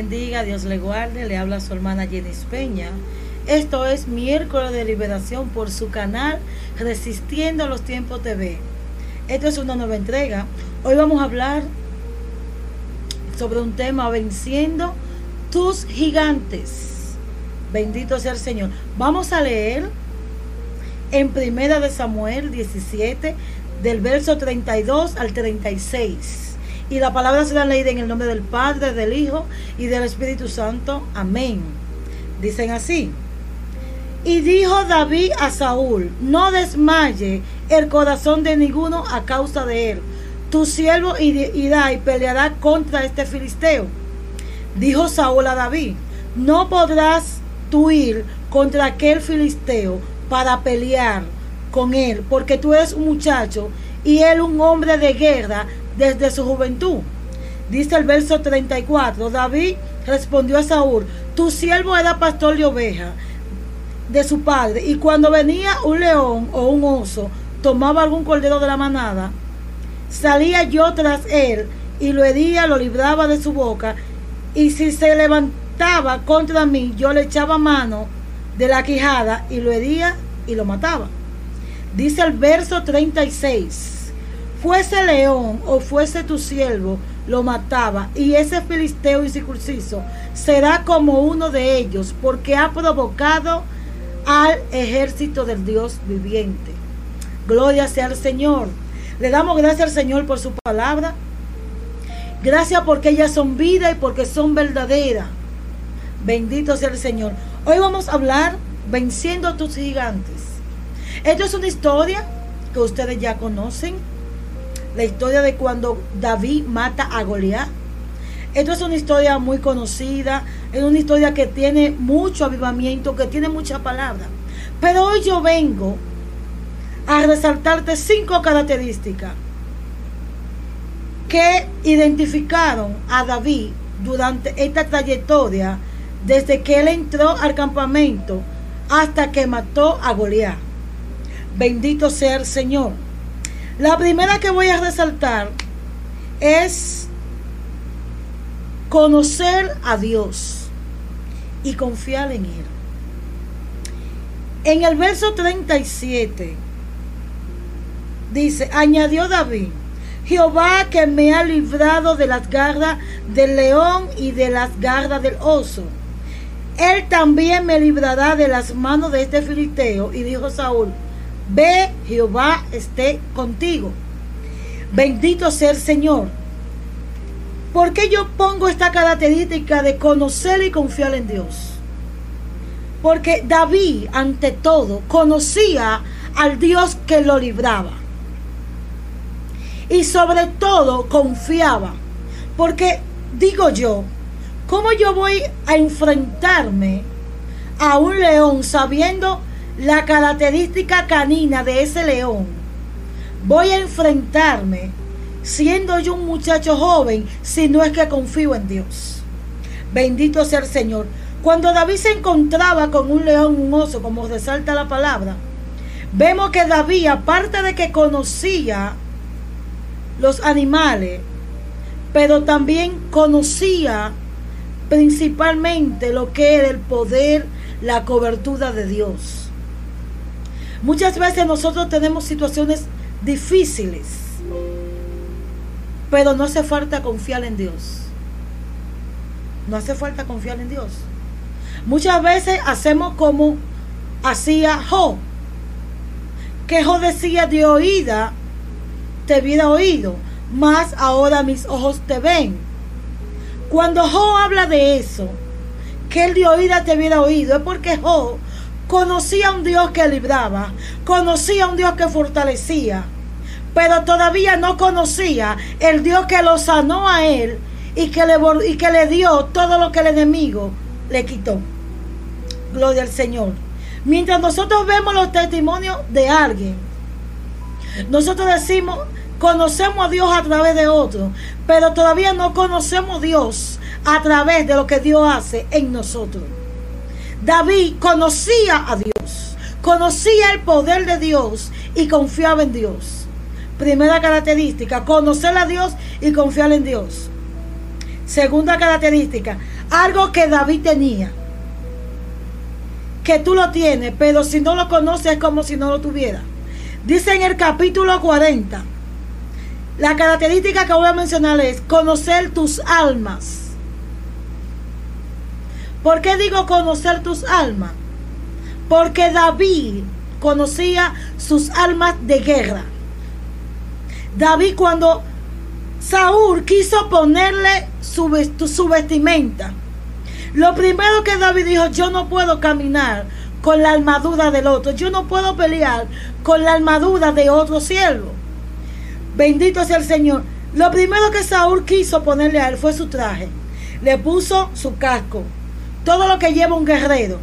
bendiga, Dios le guarde. Le habla su hermana Jenny Peña. Esto es miércoles de liberación por su canal Resistiendo los Tiempos TV. Esto es una nueva entrega. Hoy vamos a hablar sobre un tema venciendo tus gigantes. Bendito sea el Señor. Vamos a leer en Primera de Samuel 17 del verso 32 al 36. Y la palabra será leída en el nombre del Padre, del Hijo y del Espíritu Santo. Amén. Dicen así. Y dijo David a Saúl, no desmaye el corazón de ninguno a causa de él. Tu siervo irá y peleará contra este filisteo. Dijo Saúl a David, no podrás tú ir contra aquel filisteo para pelear con él, porque tú eres un muchacho y él un hombre de guerra desde su juventud. Dice el verso 34, David respondió a Saúl, tu siervo era pastor de oveja de su padre, y cuando venía un león o un oso, tomaba algún cordero de la manada, salía yo tras él y lo hería, lo libraba de su boca, y si se levantaba contra mí, yo le echaba mano de la quijada y lo hería y lo mataba. Dice el verso 36 fuese león o fuese tu siervo, lo mataba, y ese filisteo incircunciso será como uno de ellos, porque ha provocado al ejército del Dios viviente. Gloria sea al Señor. Le damos gracias al Señor por su palabra. Gracias porque ellas son vida y porque son verdaderas. Bendito sea el Señor. Hoy vamos a hablar venciendo a tus gigantes. Esto es una historia que ustedes ya conocen la historia de cuando David mata a Goliat. Esto es una historia muy conocida, es una historia que tiene mucho avivamiento, que tiene mucha palabra. Pero hoy yo vengo a resaltarte cinco características que identificaron a David durante esta trayectoria desde que él entró al campamento hasta que mató a Goliat. Bendito sea el Señor. La primera que voy a resaltar es conocer a Dios y confiar en Él. En el verso 37 dice, añadió David, Jehová que me ha librado de las garras del león y de las garras del oso. Él también me librará de las manos de este filisteo. Y dijo Saúl, Ve, Jehová esté contigo. Bendito sea el Señor. ¿Por qué yo pongo esta característica de conocer y confiar en Dios? Porque David, ante todo, conocía al Dios que lo libraba. Y sobre todo confiaba. Porque digo yo, ¿cómo yo voy a enfrentarme a un león sabiendo la característica canina de ese león, voy a enfrentarme siendo yo un muchacho joven si no es que confío en Dios. Bendito sea el Señor. Cuando David se encontraba con un león, un oso, como resalta la palabra, vemos que David, aparte de que conocía los animales, pero también conocía principalmente lo que era el poder, la cobertura de Dios. Muchas veces nosotros tenemos situaciones difíciles, pero no hace falta confiar en Dios. No hace falta confiar en Dios. Muchas veces hacemos como hacía Jo, que Jo decía de oída, te hubiera oído, más ahora mis ojos te ven. Cuando Jo habla de eso, que él de oída te hubiera oído, es porque Jo Conocía a un Dios que libraba, conocía a un Dios que fortalecía, pero todavía no conocía el Dios que lo sanó a él y que le, y que le dio todo lo que el enemigo le quitó. Gloria al Señor. Mientras nosotros vemos los testimonios de alguien, nosotros decimos, conocemos a Dios a través de otro, pero todavía no conocemos a Dios a través de lo que Dios hace en nosotros. David conocía a Dios, conocía el poder de Dios y confiaba en Dios. Primera característica, conocer a Dios y confiar en Dios. Segunda característica, algo que David tenía. Que tú lo tienes, pero si no lo conoces es como si no lo tuviera. Dice en el capítulo 40, la característica que voy a mencionar es conocer tus almas. ¿Por qué digo conocer tus almas? Porque David conocía sus almas de guerra. David cuando Saúl quiso ponerle su, vestimenta, lo primero que David dijo, yo no puedo caminar con la armadura del otro, yo no puedo pelear con la armadura de otro siervo. Bendito sea el Señor. Lo primero que Saúl quiso ponerle a él fue su traje. Le puso su casco. Todo lo que lleva un guerrero.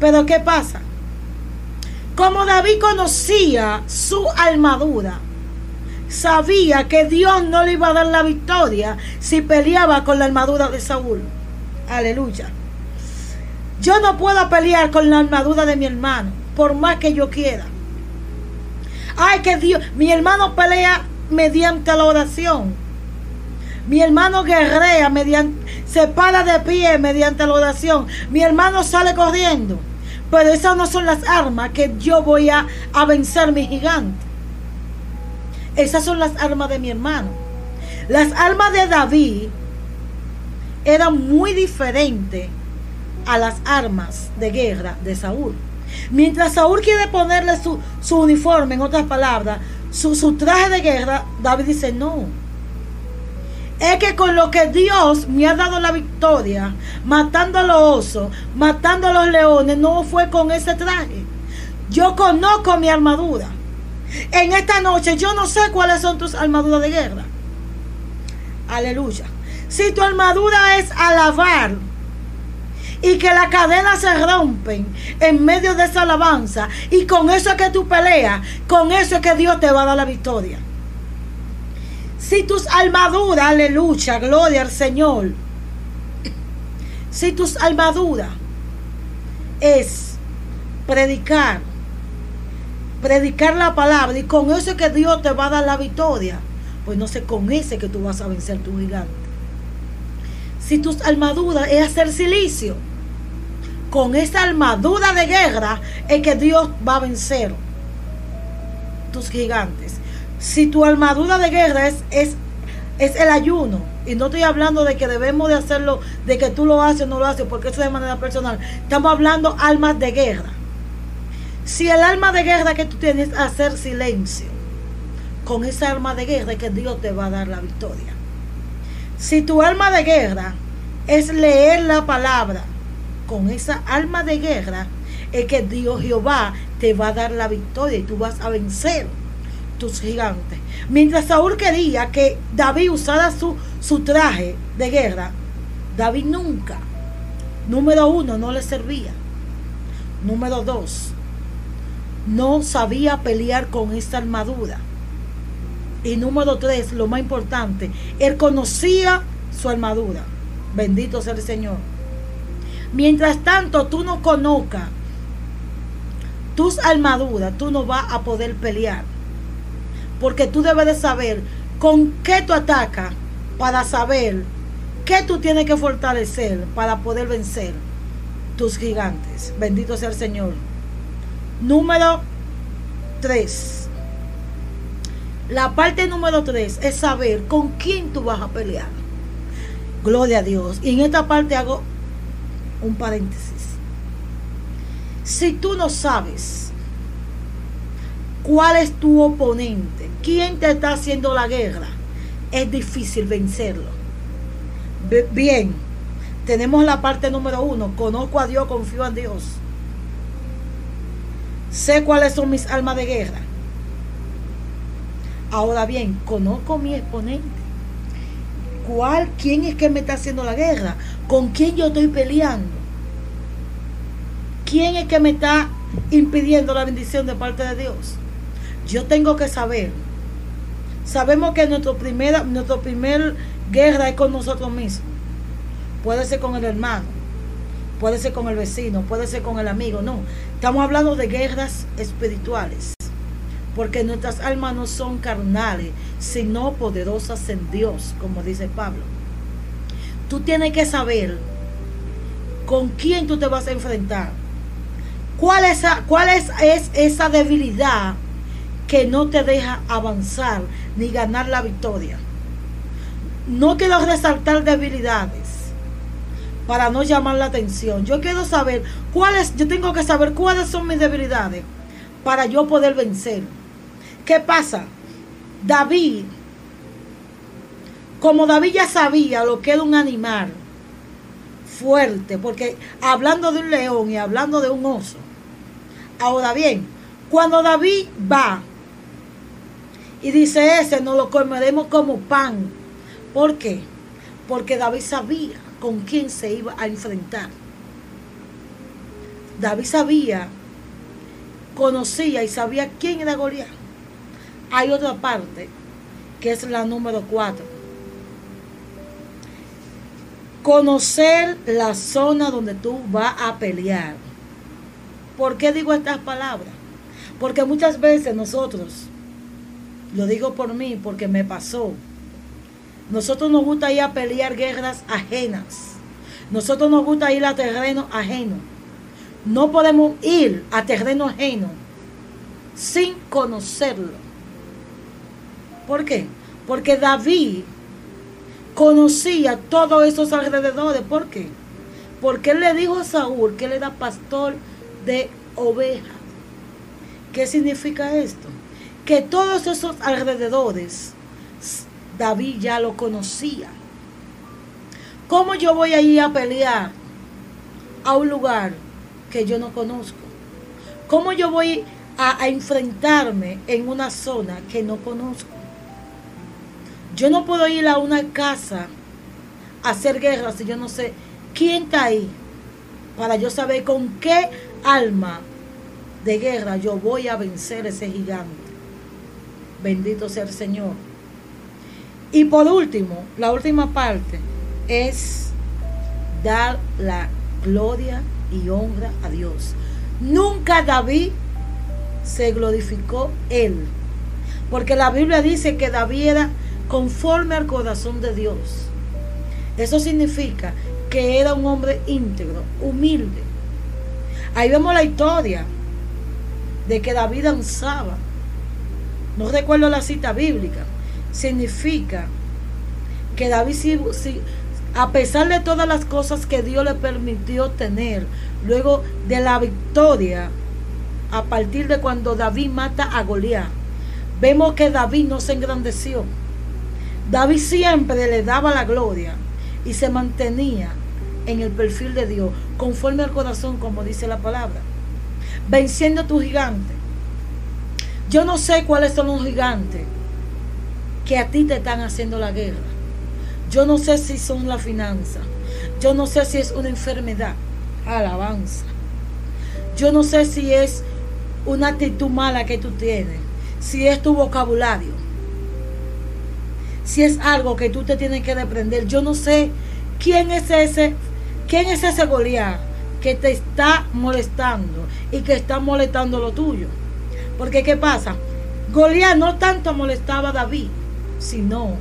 Pero ¿qué pasa? Como David conocía su armadura, sabía que Dios no le iba a dar la victoria si peleaba con la armadura de Saúl. Aleluya. Yo no puedo pelear con la armadura de mi hermano, por más que yo quiera. Ay, que Dios, mi hermano pelea mediante la oración. Mi hermano guerrea mediante, se para de pie mediante la oración. Mi hermano sale corriendo. Pero esas no son las armas que yo voy a, a vencer mi gigante. Esas son las armas de mi hermano. Las armas de David eran muy diferentes a las armas de guerra de Saúl. Mientras Saúl quiere ponerle su, su uniforme, en otras palabras, su, su traje de guerra, David dice, no. Es que con lo que Dios me ha dado la victoria, matando a los osos, matando a los leones, no fue con ese traje. Yo conozco mi armadura. En esta noche yo no sé cuáles son tus armaduras de guerra. Aleluya. Si tu armadura es alabar y que las cadenas se rompen en medio de esa alabanza y con eso es que tú peleas, con eso es que Dios te va a dar la victoria. Si tus armaduras, aleluya, gloria al Señor. Si tus armaduras es predicar, predicar la palabra y con eso es que Dios te va a dar la victoria, pues no sé, con ese que tú vas a vencer tu gigante. Si tus armaduras es hacer silicio, con esa armadura de guerra es que Dios va a vencer tus gigantes. Si tu armadura de guerra es, es, es el ayuno, y no estoy hablando de que debemos de hacerlo, de que tú lo haces o no lo haces, porque eso es de manera personal. Estamos hablando armas de guerra. Si el arma de guerra que tú tienes es hacer silencio, con esa arma de guerra que Dios te va a dar la victoria. Si tu arma de guerra es leer la palabra, con esa alma de guerra, es que Dios Jehová te va a dar la victoria y tú vas a vencer tus gigantes. Mientras Saúl quería que David usara su, su traje de guerra, David nunca, número uno, no le servía. Número dos, no sabía pelear con esta armadura. Y número tres, lo más importante, él conocía su armadura. Bendito sea el Señor. Mientras tanto, tú no conozcas tus armaduras, tú no vas a poder pelear. Porque tú debes de saber con qué tú atacas para saber qué tú tienes que fortalecer para poder vencer tus gigantes. Bendito sea el Señor. Número 3. La parte número 3 es saber con quién tú vas a pelear. Gloria a Dios. Y en esta parte hago un paréntesis. Si tú no sabes cuál es tu oponente, quién te está haciendo la guerra, es difícil vencerlo. Bien, tenemos la parte número uno, conozco a Dios, confío en Dios. Sé cuáles son mis armas de guerra. Ahora bien, conozco mi exponente. ¿Cuál, quién es que me está haciendo la guerra? ¿Con quién yo estoy peleando? ¿Quién es que me está impidiendo la bendición de parte de Dios? Yo tengo que saber. Sabemos que nuestra primera, nuestra primer guerra es con nosotros mismos. Puede ser con el hermano, puede ser con el vecino, puede ser con el amigo. No, estamos hablando de guerras espirituales. Porque nuestras almas no son carnales, sino poderosas en Dios, como dice Pablo. Tú tienes que saber con quién tú te vas a enfrentar. ¿Cuál es, cuál es, es esa debilidad que no te deja avanzar ni ganar la victoria? No quiero resaltar debilidades para no llamar la atención. Yo quiero saber cuáles, yo tengo que saber cuáles son mis debilidades para yo poder vencer. ¿Qué pasa? David, como David ya sabía lo que era un animal fuerte, porque hablando de un león y hablando de un oso, ahora bien, cuando David va y dice ese, no lo comeremos como pan, ¿por qué? Porque David sabía con quién se iba a enfrentar. David sabía, conocía y sabía quién era Goliat. Hay otra parte que es la número cuatro. Conocer la zona donde tú vas a pelear. ¿Por qué digo estas palabras? Porque muchas veces nosotros, lo digo por mí, porque me pasó, nosotros nos gusta ir a pelear guerras ajenas. Nosotros nos gusta ir a terreno ajeno. No podemos ir a terreno ajeno sin conocerlo. ¿Por qué? Porque David conocía todos esos alrededores. ¿Por qué? Porque él le dijo a Saúl que él era pastor de ovejas. ¿Qué significa esto? Que todos esos alrededores David ya lo conocía. ¿Cómo yo voy a ir a pelear a un lugar que yo no conozco? ¿Cómo yo voy a, enfrentarme en una zona que no conozco? Yo no puedo ir a una casa a hacer guerra si yo no sé quién está ahí para yo saber con qué alma de guerra yo voy a vencer ese gigante. Bendito sea el Señor. Y por último, la última parte es dar la gloria y honra a Dios. Nunca David se glorificó él. Porque la Biblia dice que David era conforme al corazón de Dios. Eso significa que era un hombre íntegro, humilde. Ahí vemos la historia de que David danzaba. No recuerdo la cita bíblica, significa que David, a pesar de todas las cosas que Dios le permitió tener, luego de la victoria, a partir de cuando David mata a Goliat, vemos que David no se engrandeció. David siempre le daba la gloria y se mantenía en el perfil de Dios, conforme al corazón, como dice la palabra, venciendo a tu gigante. Yo no sé cuáles son los gigantes que a ti te están haciendo la guerra. Yo no sé si son la finanza. Yo no sé si es una enfermedad. Alabanza. Yo no sé si es una actitud mala que tú tienes. Si es tu vocabulario. Si es algo que tú te tienes que deprender. Yo no sé quién es ese. ¿Quién es ese Goliat que te está molestando y que está molestando lo tuyo? Porque ¿qué pasa? Goliat no tanto molestaba a David, sino,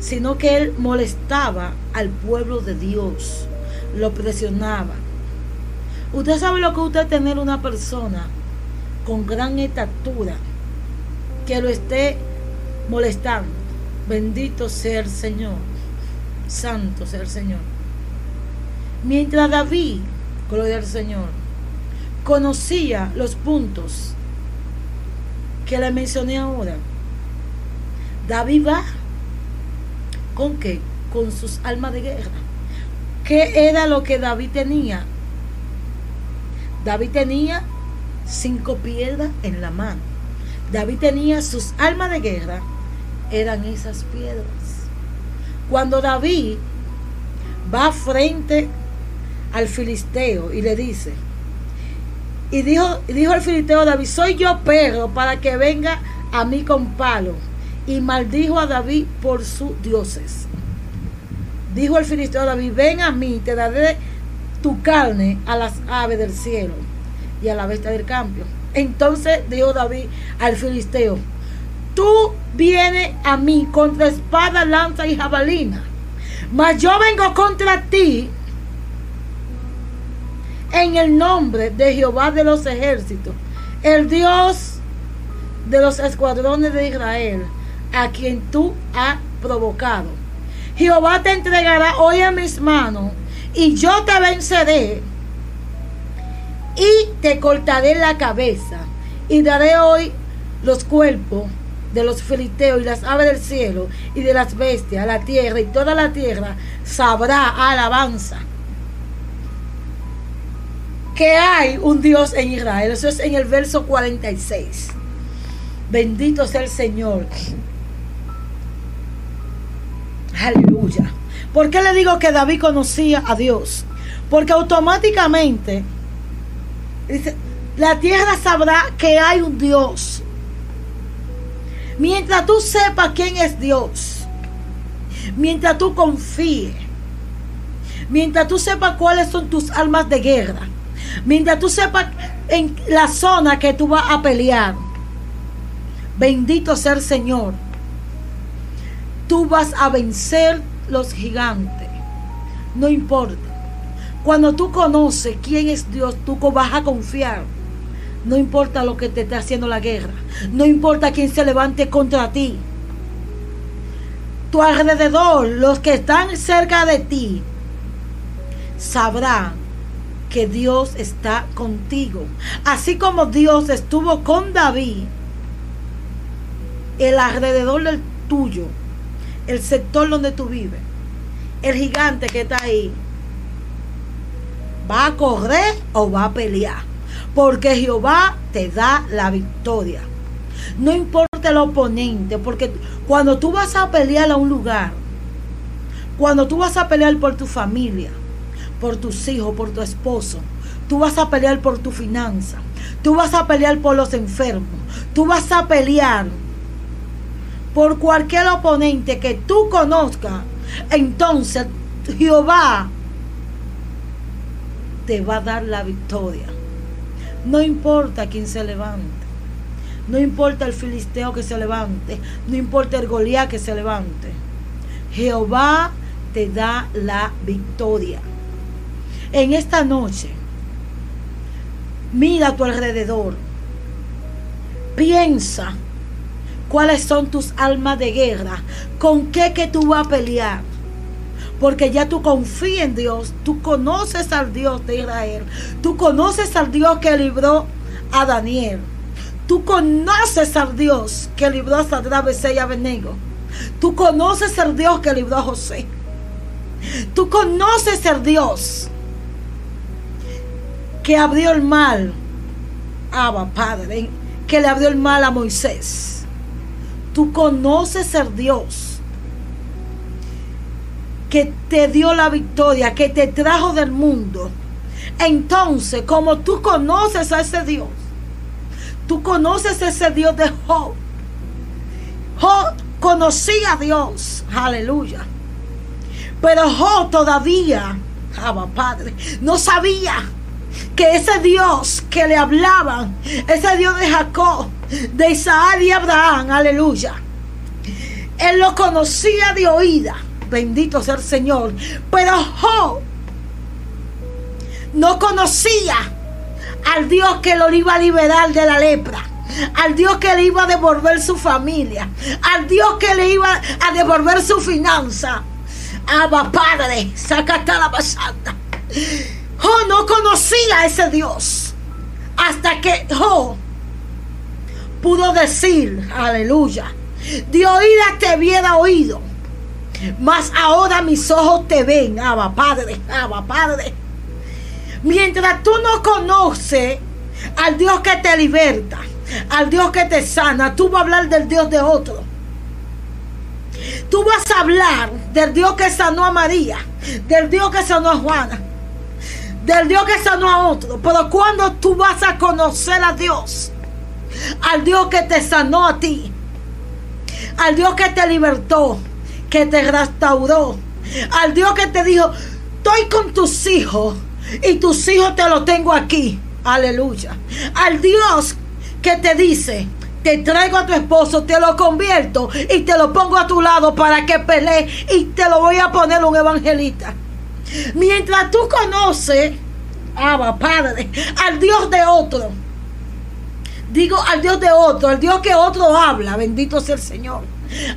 sino que él molestaba al pueblo de Dios, lo presionaba. Usted sabe lo que usted tener una persona con gran estatura que lo esté molestando. Bendito sea el Señor. Santo sea el Señor. Mientras David, gloria al Señor, conocía los puntos que le mencioné ahora, David va con qué? Con sus almas de guerra. ¿Qué era lo que David tenía? David tenía cinco piedras en la mano. David tenía sus almas de guerra, eran esas piedras. Cuando David va frente al filisteo y le dice, y dijo, dijo el filisteo David, soy yo perro para que venga a mí con palo y maldijo a David por sus dioses. Dijo el filisteo David, ven a mí, te daré tu carne a las aves del cielo y a la bestia del campo. Entonces dijo David al filisteo, tú vienes a mí contra espada, lanza y jabalina, mas yo vengo contra ti en el nombre de Jehová de los ejércitos, el Dios de los escuadrones de Israel, a quien tú has provocado. Jehová te entregará hoy a mis manos, y yo te venceré, y te cortaré la cabeza, y daré hoy los cuerpos de los filisteos y las aves del cielo y de las bestias, la tierra y toda la tierra sabrá alabanza que hay un Dios en Israel. Eso es en el verso 46. Bendito sea el Señor. Aleluya. ¿Por qué le digo que David conocía a Dios? Porque automáticamente la tierra sabrá que hay un Dios. Mientras tú sepas quién es Dios, mientras tú confíes, mientras tú sepas cuáles son tus armas de guerra, mientras tú sepas en la zona que tú vas a pelear, bendito sea el Señor, tú vas a vencer los gigantes. No importa. Cuando tú conoces quién es Dios, tú vas a confiar. No importa lo que te esté haciendo la guerra. No importa quién se levante contra ti. Tu alrededor, los que están cerca de ti, sabrán que Dios está contigo. Así como Dios estuvo con David, el alrededor del tuyo, el sector donde tú vives, el gigante que está ahí, va a correr o va a pelear porque Jehová te da la victoria. No importa el oponente, porque cuando tú vas a pelear a un lugar, cuando tú vas a pelear por tu familia, por tus hijos, por tu esposo, tú vas a pelear por tu finanza, tú vas a pelear por los enfermos, tú vas a pelear por cualquier oponente que tú conozcas, entonces Jehová te va a dar la victoria. No importa quién se levante. No importa el filisteo que se levante. No importa el Goliat que se levante. Jehová te da la victoria. En esta noche, mira a tu alrededor. Piensa cuáles son tus almas de guerra. ¿Con qué que tú vas a pelear? porque ya tú confías en Dios, tú conoces al Dios de Israel, tú conoces al Dios que libró a Daniel, tú conoces al Dios que libró a Sadrach, y Abednego, tú conoces al Dios que libró a José, tú conoces al Dios que abrió el mal, Abba Padre, que le abrió el mal a Moisés. Tú conoces al Dios que te dio la victoria, que te trajo del mundo. Entonces, como tú conoces a ese Dios, tú conoces a ese Dios de Job. Job conocía a Dios, aleluya. Pero Job todavía, Padre, no sabía que ese Dios que le hablaban, ese Dios de Jacob, de Isaac y Abraham, aleluya, él lo conocía de oída Bendito sea el Señor. Pero Job no conocía al Dios que lo iba a liberar de la lepra. Al Dios que le iba a devolver su familia. Al Dios que le iba a devolver su finanza. Abba Padre, sacata la pasada. Job no conocía a ese Dios. Hasta que Job pudo decir, aleluya, de oída te hubiera oído mas ahora mis ojos te ven, Abba Padre, Abba Padre. Mientras tú no conoces al Dios que te liberta, al Dios que te sana, tú vas a hablar del Dios de otro. Tú vas a hablar del Dios que sanó a María, del Dios que sanó a Juana, del Dios que sanó a otro. Pero cuando tú vas a conocer a Dios, al Dios que te sanó a ti, al Dios que te libertó, que te restauró, al Dios que te dijo, estoy con tus hijos y tus hijos te los tengo aquí. Aleluya. Al Dios que te dice, te traigo a tu esposo, te lo convierto y te lo pongo a tu lado para que pelee y te lo voy a poner un evangelista. Mientras tú conoces Abba, Padre, al Dios de otro. Digo al Dios de otro, al Dios que otro habla, bendito sea el Señor.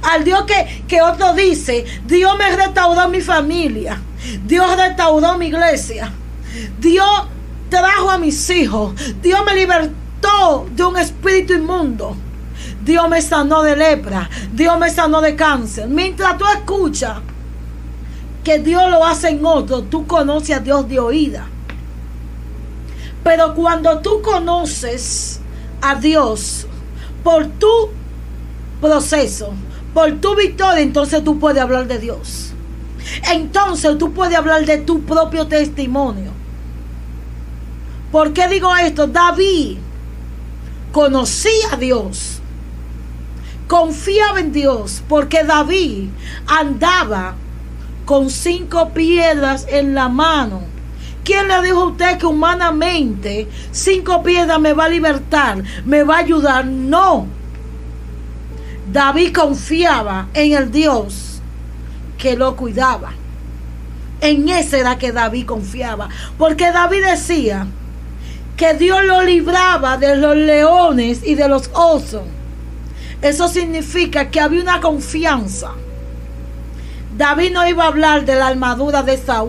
Al Dios que, que otro dice, Dios me restauró mi familia, Dios restauró mi iglesia, Dios trajo a mis hijos, Dios me libertó de un espíritu inmundo. Dios me sanó de lepra, Dios me sanó de cáncer. Mientras tú escuchas que Dios lo hace en otro, tú conoces a Dios de oída. Pero cuando tú conoces a Dios por tu proceso, por tu victoria, entonces tú puedes hablar de Dios. Entonces tú puedes hablar de tu propio testimonio. ¿Por qué digo esto? David conocía a Dios, confiaba en Dios, porque David andaba con cinco piedras en la mano. ¿Quién le dijo a usted que humanamente cinco piedras me va a libertar, me va a ayudar? No. David confiaba en el Dios que lo cuidaba. En ese era que David confiaba. Porque David decía que Dios lo libraba de los leones y de los osos. Eso significa que había una confianza David no iba a hablar de la armadura de Saúl.